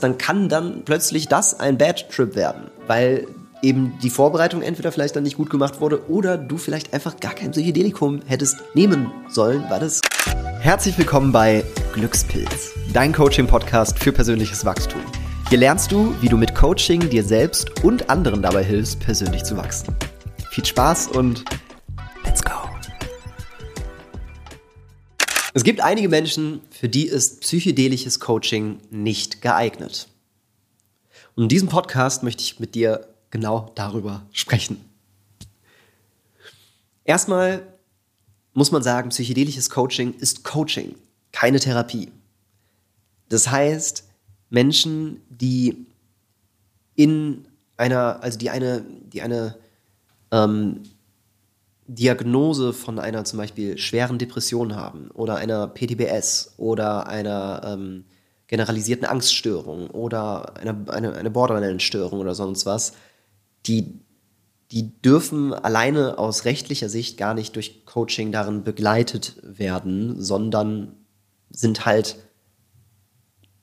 dann kann dann plötzlich das ein Bad Trip werden, weil eben die Vorbereitung entweder vielleicht dann nicht gut gemacht wurde oder du vielleicht einfach gar kein Psychedelikum hättest nehmen sollen, war das. Herzlich willkommen bei Glückspilz, dein Coaching-Podcast für persönliches Wachstum. Hier lernst du, wie du mit Coaching dir selbst und anderen dabei hilfst, persönlich zu wachsen. Viel Spaß und Es gibt einige Menschen, für die ist psychedelisches Coaching nicht geeignet. Und in diesem Podcast möchte ich mit dir genau darüber sprechen. Erstmal muss man sagen, psychedelisches Coaching ist Coaching, keine Therapie. Das heißt, Menschen, die in einer, also die eine, die eine ähm, Diagnose von einer zum Beispiel schweren Depression haben oder einer PTBS oder einer ähm, generalisierten Angststörung oder einer eine, eine Borderline-Störung oder sonst was, die, die dürfen alleine aus rechtlicher Sicht gar nicht durch Coaching darin begleitet werden, sondern sind halt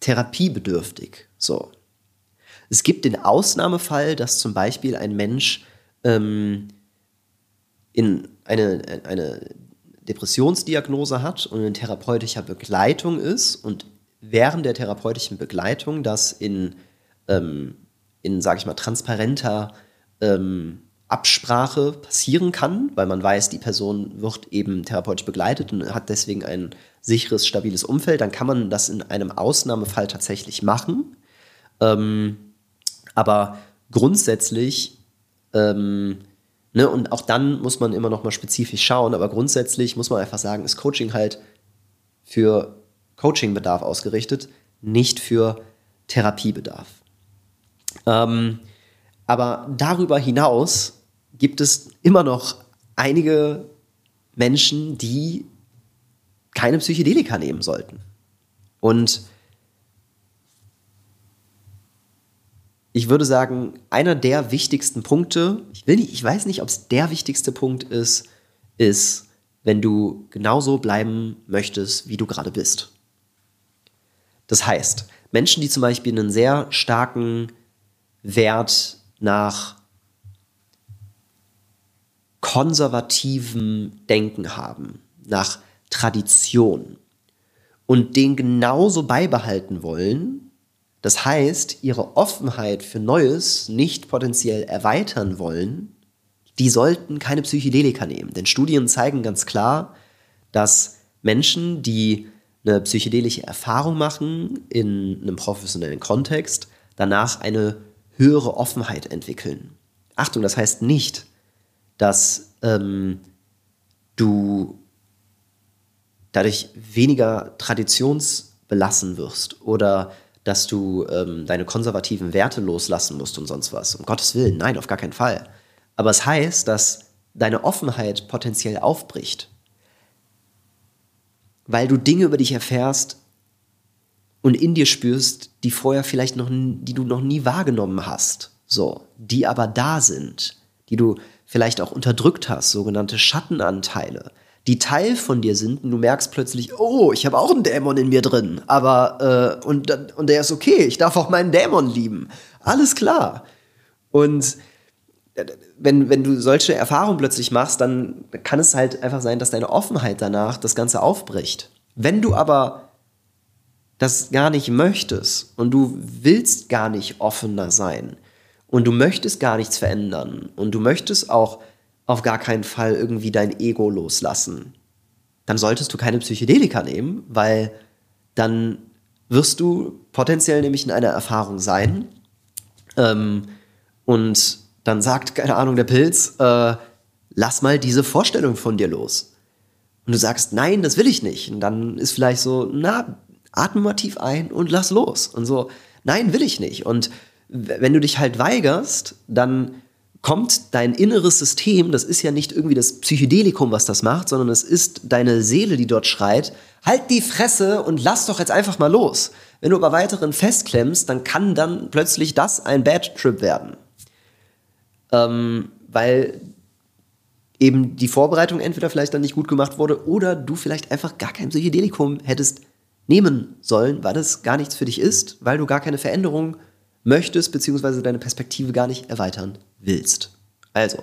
therapiebedürftig. So. Es gibt den Ausnahmefall, dass zum Beispiel ein Mensch ähm, in eine, eine Depressionsdiagnose hat und in therapeutischer Begleitung ist und während der therapeutischen Begleitung das in, ähm, in sage ich mal, transparenter ähm, Absprache passieren kann, weil man weiß, die Person wird eben therapeutisch begleitet und hat deswegen ein sicheres, stabiles Umfeld, dann kann man das in einem Ausnahmefall tatsächlich machen. Ähm, aber grundsätzlich ähm, Ne? Und auch dann muss man immer noch mal spezifisch schauen, aber grundsätzlich muss man einfach sagen, ist Coaching halt für Coachingbedarf ausgerichtet, nicht für Therapiebedarf. Ähm, aber darüber hinaus gibt es immer noch einige Menschen, die keine Psychedelika nehmen sollten. Und ich würde sagen, einer der wichtigsten Punkte, ich, will nicht, ich weiß nicht, ob es der wichtigste Punkt ist, ist, wenn du genauso bleiben möchtest, wie du gerade bist. Das heißt, Menschen, die zum Beispiel einen sehr starken Wert nach konservativem Denken haben, nach Tradition und den genauso beibehalten wollen, das heißt, ihre Offenheit für Neues nicht potenziell erweitern wollen, die sollten keine Psychedelika nehmen. Denn Studien zeigen ganz klar, dass Menschen, die eine psychedelische Erfahrung machen in einem professionellen Kontext, danach eine höhere Offenheit entwickeln. Achtung, das heißt nicht, dass ähm, du dadurch weniger traditionsbelassen wirst oder dass du ähm, deine konservativen Werte loslassen musst und sonst was. Um Gottes Willen, nein, auf gar keinen Fall. Aber es heißt, dass deine Offenheit potenziell aufbricht, weil du Dinge über dich erfährst und in dir spürst, die vorher vielleicht noch, die du noch nie wahrgenommen hast, so, die aber da sind, die du vielleicht auch unterdrückt hast, sogenannte Schattenanteile, die Teil von dir sind und du merkst plötzlich, oh, ich habe auch einen Dämon in mir drin, aber äh, und, und der ist okay, ich darf auch meinen Dämon lieben. Alles klar. Und äh, wenn, wenn du solche Erfahrungen plötzlich machst, dann kann es halt einfach sein, dass deine Offenheit danach das Ganze aufbricht. Wenn du aber das gar nicht möchtest und du willst gar nicht offener sein und du möchtest gar nichts verändern und du möchtest auch auf gar keinen Fall irgendwie dein Ego loslassen. Dann solltest du keine Psychedelika nehmen, weil dann wirst du potenziell nämlich in einer Erfahrung sein. Ähm, und dann sagt, keine Ahnung, der Pilz, äh, lass mal diese Vorstellung von dir los. Und du sagst, nein, das will ich nicht. Und dann ist vielleicht so, na, atme mal tief ein und lass los. Und so, nein, will ich nicht. Und wenn du dich halt weigerst, dann kommt dein inneres System, das ist ja nicht irgendwie das Psychedelikum, was das macht, sondern es ist deine Seele, die dort schreit, halt die Fresse und lass doch jetzt einfach mal los. Wenn du aber weiterhin festklemmst, dann kann dann plötzlich das ein Bad Trip werden. Ähm, weil eben die Vorbereitung entweder vielleicht dann nicht gut gemacht wurde oder du vielleicht einfach gar kein Psychedelikum hättest nehmen sollen, weil das gar nichts für dich ist, weil du gar keine Veränderung möchtest, beziehungsweise deine Perspektive gar nicht erweitern willst. Also,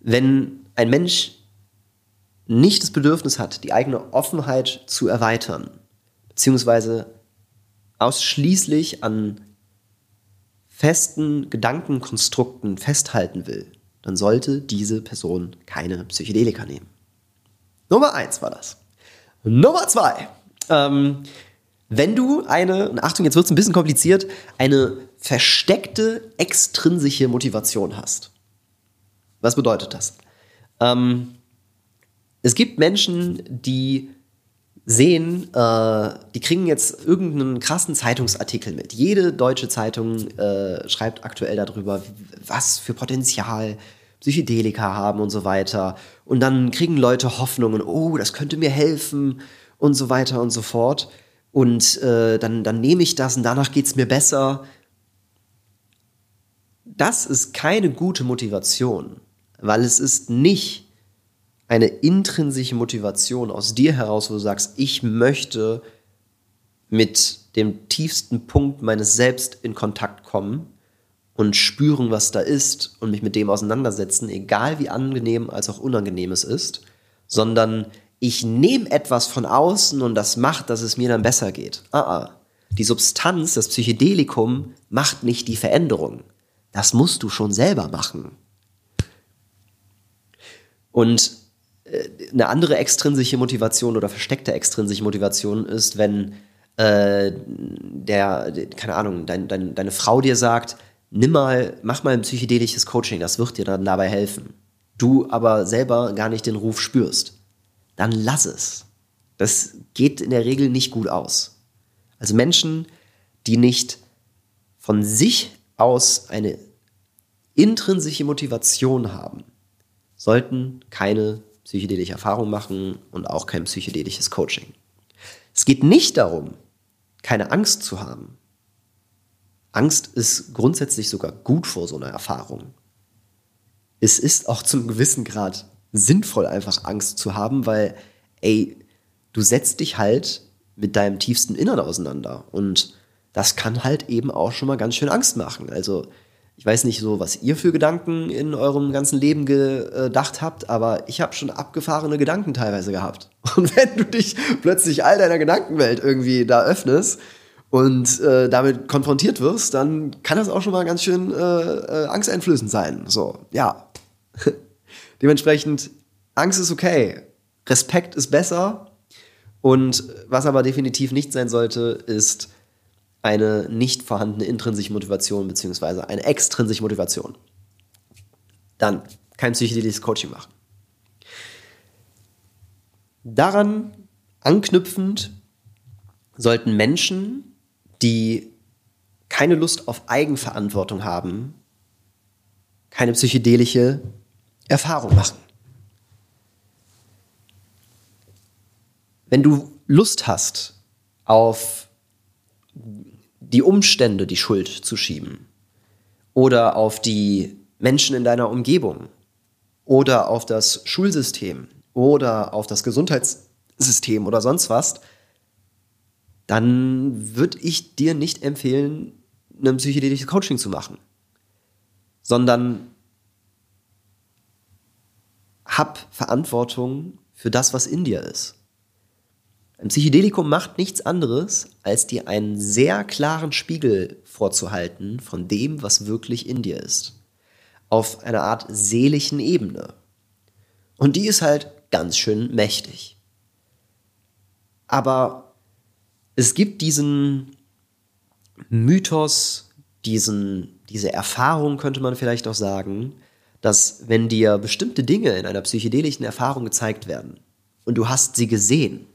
wenn ein Mensch nicht das Bedürfnis hat, die eigene Offenheit zu erweitern, beziehungsweise ausschließlich an festen Gedankenkonstrukten festhalten will, dann sollte diese Person keine Psychedelika nehmen. Nummer eins war das. Nummer zwei. Ähm, wenn du eine, und Achtung, jetzt wird es ein bisschen kompliziert, eine versteckte extrinsische Motivation hast. Was bedeutet das? Ähm, es gibt Menschen, die sehen, äh, die kriegen jetzt irgendeinen krassen Zeitungsartikel mit. Jede deutsche Zeitung äh, schreibt aktuell darüber, was für Potenzial Psychedelika haben und so weiter. Und dann kriegen Leute Hoffnungen, oh, das könnte mir helfen und so weiter und so fort. Und äh, dann, dann nehme ich das und danach geht es mir besser. Das ist keine gute Motivation, weil es ist nicht eine intrinsische Motivation aus dir heraus, wo du sagst, ich möchte mit dem tiefsten Punkt meines Selbst in Kontakt kommen und spüren, was da ist und mich mit dem auseinandersetzen, egal wie angenehm als auch unangenehm es ist, sondern ich nehme etwas von außen und das macht, dass es mir dann besser geht. Ah, ah. Die Substanz, das Psychedelikum, macht nicht die Veränderung. Das musst du schon selber machen. Und äh, eine andere extrinsische Motivation oder versteckte extrinsische Motivation ist, wenn äh, der, keine Ahnung, dein, dein, deine Frau dir sagt, nimm mal, mach mal ein psychedelisches Coaching, das wird dir dann dabei helfen. Du aber selber gar nicht den Ruf spürst, dann lass es. Das geht in der Regel nicht gut aus. Also Menschen, die nicht von sich aus eine intrinsische Motivation haben, sollten keine psychedelische Erfahrung machen und auch kein psychedelisches Coaching. Es geht nicht darum, keine Angst zu haben. Angst ist grundsätzlich sogar gut vor so einer Erfahrung. Es ist auch zum gewissen Grad sinnvoll, einfach Angst zu haben, weil, ey, du setzt dich halt mit deinem tiefsten Innern auseinander. Und das kann halt eben auch schon mal ganz schön Angst machen. Also, ich weiß nicht so, was ihr für Gedanken in eurem ganzen Leben gedacht habt, aber ich habe schon abgefahrene Gedanken teilweise gehabt. Und wenn du dich plötzlich all deiner Gedankenwelt irgendwie da öffnest und äh, damit konfrontiert wirst, dann kann das auch schon mal ganz schön äh, äh, angsteinflößend sein. So, ja. Dementsprechend, Angst ist okay, Respekt ist besser. Und was aber definitiv nicht sein sollte, ist eine nicht vorhandene intrinsische Motivation beziehungsweise eine extrinsische Motivation. Dann kein psychedelisches Coaching machen. Daran anknüpfend sollten Menschen, die keine Lust auf Eigenverantwortung haben, keine psychedelische Erfahrung machen. Wenn du Lust hast auf die Umstände die Schuld zu schieben oder auf die Menschen in deiner Umgebung oder auf das Schulsystem oder auf das Gesundheitssystem oder sonst was, dann würde ich dir nicht empfehlen, ein psychedelisches Coaching zu machen, sondern hab Verantwortung für das, was in dir ist. Ein Psychedelikum macht nichts anderes, als dir einen sehr klaren Spiegel vorzuhalten von dem, was wirklich in dir ist. Auf einer Art seelischen Ebene. Und die ist halt ganz schön mächtig. Aber es gibt diesen Mythos, diesen, diese Erfahrung, könnte man vielleicht auch sagen, dass wenn dir bestimmte Dinge in einer psychedelischen Erfahrung gezeigt werden und du hast sie gesehen,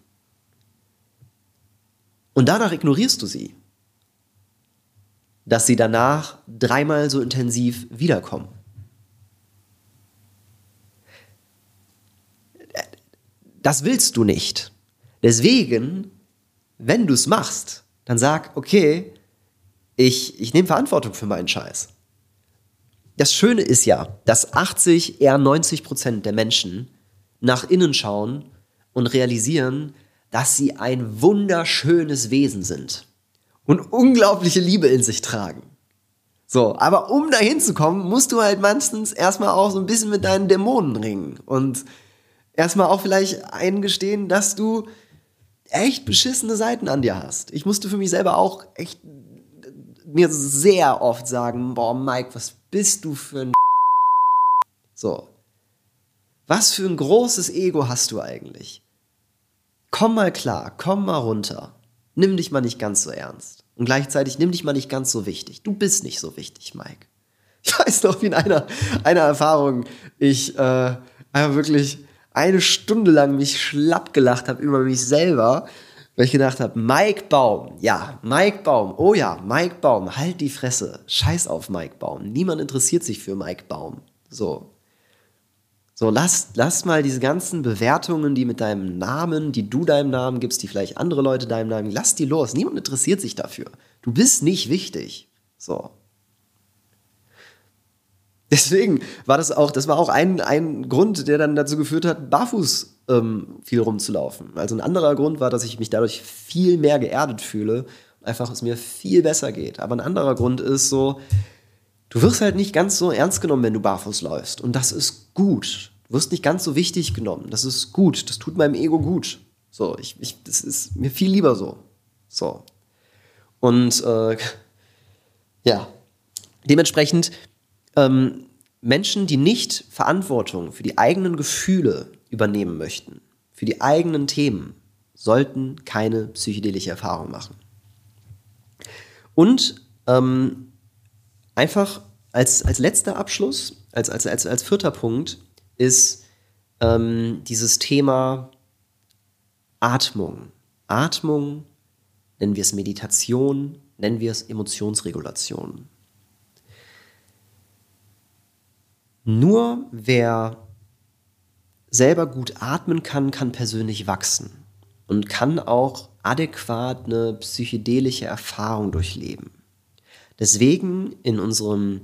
und danach ignorierst du sie. Dass sie danach dreimal so intensiv wiederkommen. Das willst du nicht. Deswegen, wenn du es machst, dann sag, okay, ich, ich nehme Verantwortung für meinen Scheiß. Das Schöne ist ja, dass 80, eher 90 Prozent der Menschen nach innen schauen und realisieren, dass sie ein wunderschönes Wesen sind und unglaubliche Liebe in sich tragen. So, aber um dahin zu kommen, musst du halt meistens erstmal auch so ein bisschen mit deinen Dämonen ringen und erstmal auch vielleicht eingestehen, dass du echt beschissene Seiten an dir hast. Ich musste für mich selber auch echt mir sehr oft sagen, boah, Mike, was bist du für ein So. Was für ein großes Ego hast du eigentlich? Komm mal klar, komm mal runter. Nimm dich mal nicht ganz so ernst. Und gleichzeitig nimm dich mal nicht ganz so wichtig. Du bist nicht so wichtig, Mike. Ich weiß noch, wie in einer, einer Erfahrung ich äh, einfach wirklich eine Stunde lang mich schlapp gelacht habe über mich selber, weil ich gedacht habe, Mike Baum, ja, Mike Baum, oh ja, Mike Baum, halt die Fresse, scheiß auf Mike Baum. Niemand interessiert sich für Mike Baum. So. So, lass, lass mal diese ganzen Bewertungen, die mit deinem Namen, die du deinem Namen gibst, die vielleicht andere Leute deinem Namen, lass die los. Niemand interessiert sich dafür. Du bist nicht wichtig. So. Deswegen war das auch, das war auch ein, ein Grund, der dann dazu geführt hat, barfuß ähm, viel rumzulaufen. Also ein anderer Grund war, dass ich mich dadurch viel mehr geerdet fühle, einfach es mir viel besser geht. Aber ein anderer Grund ist so, du wirst halt nicht ganz so ernst genommen, wenn du barfuß läufst. Und das ist gut. Du wirst nicht ganz so wichtig genommen. Das ist gut. Das tut meinem Ego gut. So, ich, ich, das ist mir viel lieber so. So. Und äh, ja, dementsprechend ähm, Menschen, die nicht Verantwortung für die eigenen Gefühle übernehmen möchten, für die eigenen Themen, sollten keine psychedelische Erfahrung machen. Und ähm, einfach als, als letzter Abschluss, als, als, als, als vierter Punkt, ist ähm, dieses Thema Atmung. Atmung, nennen wir es Meditation, nennen wir es Emotionsregulation. Nur wer selber gut atmen kann, kann persönlich wachsen und kann auch adäquat eine psychedelische Erfahrung durchleben. Deswegen in unserem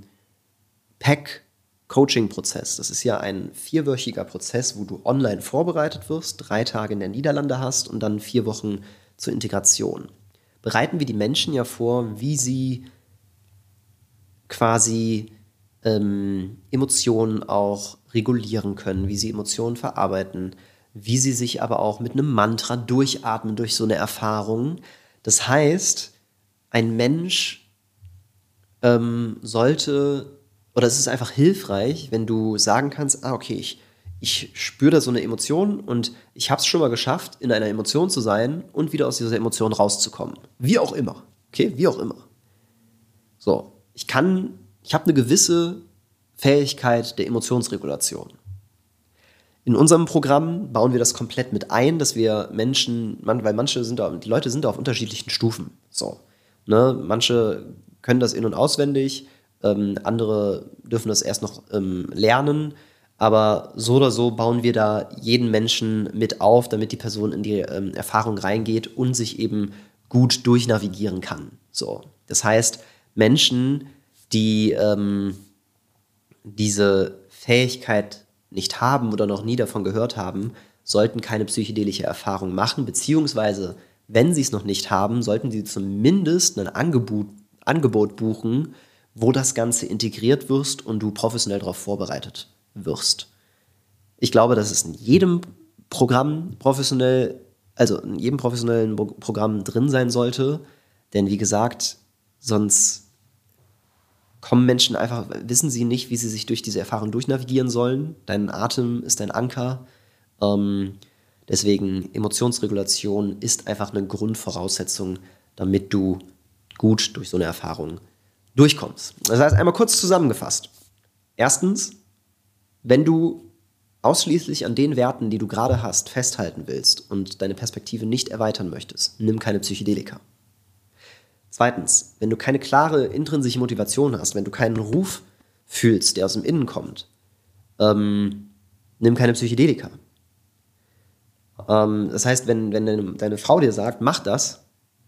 PAC Coaching-Prozess. Das ist ja ein vierwöchiger Prozess, wo du online vorbereitet wirst, drei Tage in der Niederlande hast und dann vier Wochen zur Integration. Bereiten wir die Menschen ja vor, wie sie quasi ähm, Emotionen auch regulieren können, wie sie Emotionen verarbeiten, wie sie sich aber auch mit einem Mantra durchatmen durch so eine Erfahrung. Das heißt, ein Mensch ähm, sollte, oder es ist einfach hilfreich, wenn du sagen kannst, ah, okay, ich, ich spüre da so eine Emotion und ich habe es schon mal geschafft, in einer Emotion zu sein und wieder aus dieser Emotion rauszukommen. Wie auch immer. Okay, wie auch immer. So, ich kann, ich habe eine gewisse Fähigkeit der Emotionsregulation. In unserem Programm bauen wir das komplett mit ein, dass wir Menschen, weil manche sind da, die Leute sind da auf unterschiedlichen Stufen. So, ne, manche können das in- und auswendig, ähm, andere dürfen das erst noch ähm, lernen. Aber so oder so bauen wir da jeden Menschen mit auf, damit die Person in die ähm, Erfahrung reingeht und sich eben gut durchnavigieren kann. So. Das heißt, Menschen, die ähm, diese Fähigkeit nicht haben oder noch nie davon gehört haben, sollten keine psychedelische Erfahrung machen, beziehungsweise wenn sie es noch nicht haben, sollten sie zumindest ein Angebot Angebot buchen, wo das Ganze integriert wirst und du professionell darauf vorbereitet wirst. Ich glaube, dass es in jedem Programm professionell, also in jedem professionellen Programm drin sein sollte, denn wie gesagt, sonst kommen Menschen einfach, wissen sie nicht, wie sie sich durch diese Erfahrung durchnavigieren sollen. Dein Atem ist dein Anker. Ähm, deswegen Emotionsregulation ist einfach eine Grundvoraussetzung, damit du gut durch so eine Erfahrung durchkommst. Das heißt, einmal kurz zusammengefasst. Erstens, wenn du ausschließlich an den Werten, die du gerade hast, festhalten willst und deine Perspektive nicht erweitern möchtest, nimm keine Psychedelika. Zweitens, wenn du keine klare intrinsische Motivation hast, wenn du keinen Ruf fühlst, der aus dem Innen kommt, ähm, nimm keine Psychedelika. Ähm, das heißt, wenn, wenn deine, deine Frau dir sagt, mach das,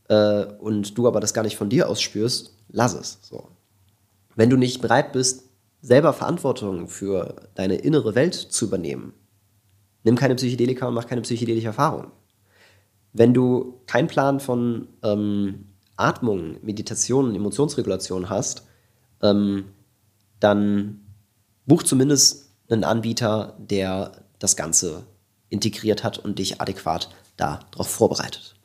äh, und du aber das gar nicht von dir aus spürst, lass es. So. Wenn du nicht bereit bist, selber Verantwortung für deine innere Welt zu übernehmen, nimm keine Psychedelika und mach keine psychedelische Erfahrung. Wenn du keinen Plan von ähm, Atmung, Meditation, Emotionsregulation hast, ähm, dann buch zumindest einen Anbieter, der das Ganze integriert hat und dich adäquat darauf vorbereitet.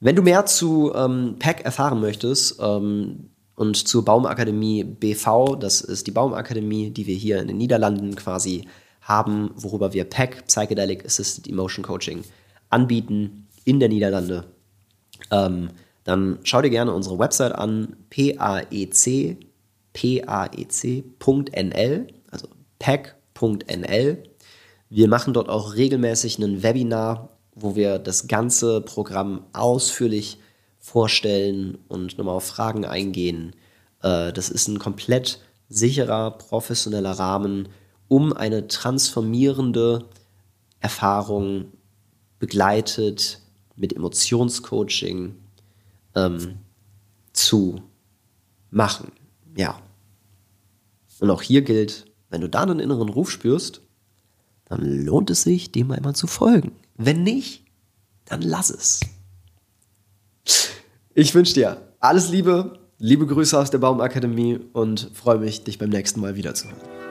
Wenn du mehr zu ähm, PAC erfahren möchtest ähm, und zur Baumakademie BV, das ist die Baumakademie, die wir hier in den Niederlanden quasi haben, worüber wir PAC, Psychedelic Assisted Emotion Coaching, anbieten in der Niederlande, ähm, dann schau dir gerne unsere Website an, paec, paec.nl, also pac.nl. Wir machen dort auch regelmäßig ein Webinar, wo wir das ganze Programm ausführlich vorstellen und nochmal auf Fragen eingehen. Äh, das ist ein komplett sicherer, professioneller Rahmen, um eine transformierende Erfahrung begleitet mit Emotionscoaching ähm, zu machen. Ja. Und auch hier gilt, wenn du da einen inneren Ruf spürst, dann lohnt es sich, dem einmal zu folgen. Wenn nicht, dann lass es. Ich wünsche dir alles Liebe, liebe Grüße aus der Baumakademie und freue mich, dich beim nächsten Mal wiederzuhören.